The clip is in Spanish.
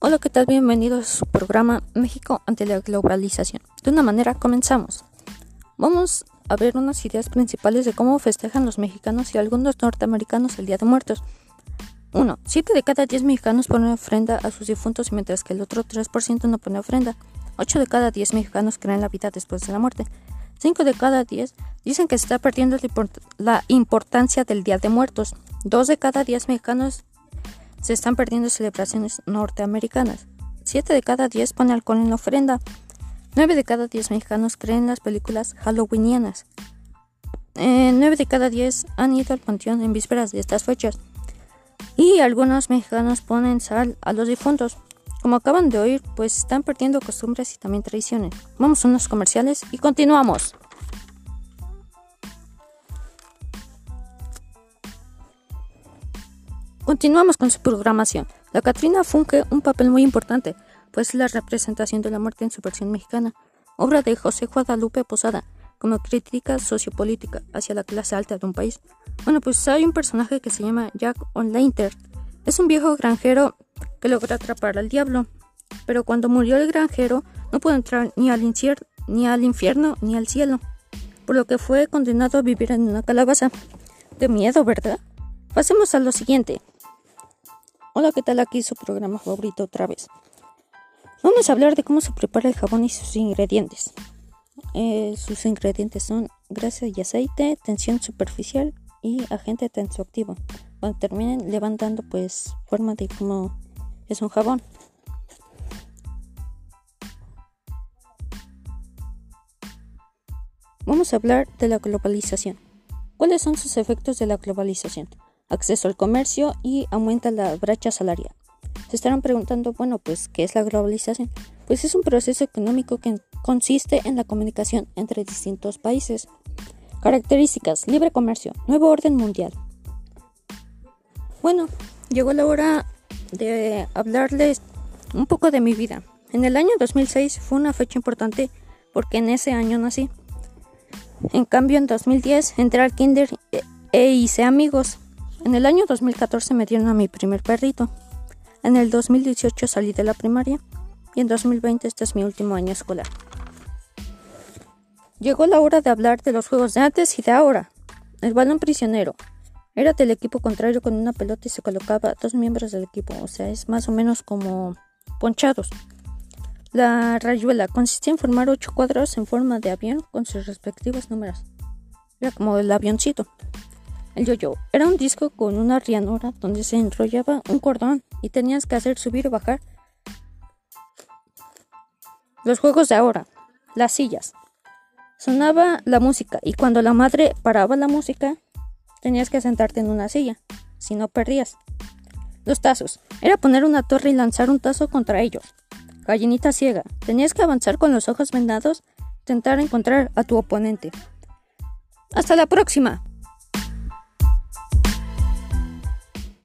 Hola, ¿qué tal? Bienvenidos a su programa México ante la globalización. De una manera, comenzamos. Vamos a ver unas ideas principales de cómo festejan los mexicanos y algunos norteamericanos el Día de Muertos. 1. 7 de cada 10 mexicanos ponen ofrenda a sus difuntos mientras que el otro 3% no pone ofrenda. 8 de cada 10 mexicanos creen la vida después de la muerte. 5 de cada 10 dicen que se está perdiendo la importancia del Día de Muertos. 2 de cada 10 mexicanos se están perdiendo celebraciones norteamericanas. 7 de cada 10 pone alcohol en la ofrenda. 9 de cada 10 mexicanos creen las películas halloweenianas. 9 eh, de cada 10 han ido al panteón en vísperas de estas fechas. Y algunos mexicanos ponen sal a los difuntos. Como acaban de oír, pues están perdiendo costumbres y también tradiciones. Vamos a unos comerciales y continuamos. Continuamos con su programación. La Catrina funge un papel muy importante, pues es la representación de la muerte en su versión mexicana, obra de José Guadalupe Posada, como crítica sociopolítica hacia la clase alta de un país. Bueno, pues hay un personaje que se llama Jack O'Lantern. Es un viejo granjero que logra atrapar al diablo, pero cuando murió el granjero no pudo entrar ni al, ni al infierno ni al cielo, por lo que fue condenado a vivir en una calabaza. De miedo, ¿verdad? Pasemos a lo siguiente. Hola, ¿qué tal? Aquí su programa favorito otra vez. Vamos a hablar de cómo se prepara el jabón y sus ingredientes. Eh, sus ingredientes son grasa y aceite, tensión superficial y agente tensoactivo. Cuando terminen le van dando pues forma de cómo es un jabón. Vamos a hablar de la globalización. ¿Cuáles son sus efectos de la globalización? Acceso al comercio y aumenta la brecha salarial. Se estarán preguntando, bueno, pues, ¿qué es la globalización? Pues es un proceso económico que consiste en la comunicación entre distintos países. Características, libre comercio, nuevo orden mundial. Bueno, llegó la hora de hablarles un poco de mi vida. En el año 2006 fue una fecha importante porque en ese año nací. En cambio, en 2010 entré al kinder e hice amigos. En el año 2014 me dieron a mi primer perrito. En el 2018 salí de la primaria y en 2020 este es mi último año escolar. Llegó la hora de hablar de los juegos de antes y de ahora. El balón prisionero. Era del equipo contrario con una pelota y se colocaba dos miembros del equipo, o sea, es más o menos como ponchados. La rayuela consistía en formar ocho cuadros en forma de avión con sus respectivos números. Era como el avioncito. El yo-yo era un disco con una rianura donde se enrollaba un cordón y tenías que hacer subir o bajar. Los juegos de ahora, las sillas. Sonaba la música y cuando la madre paraba la música, tenías que sentarte en una silla, si no perdías. Los tazos. Era poner una torre y lanzar un tazo contra ellos. Gallinita ciega. Tenías que avanzar con los ojos vendados, intentar encontrar a tu oponente. Hasta la próxima.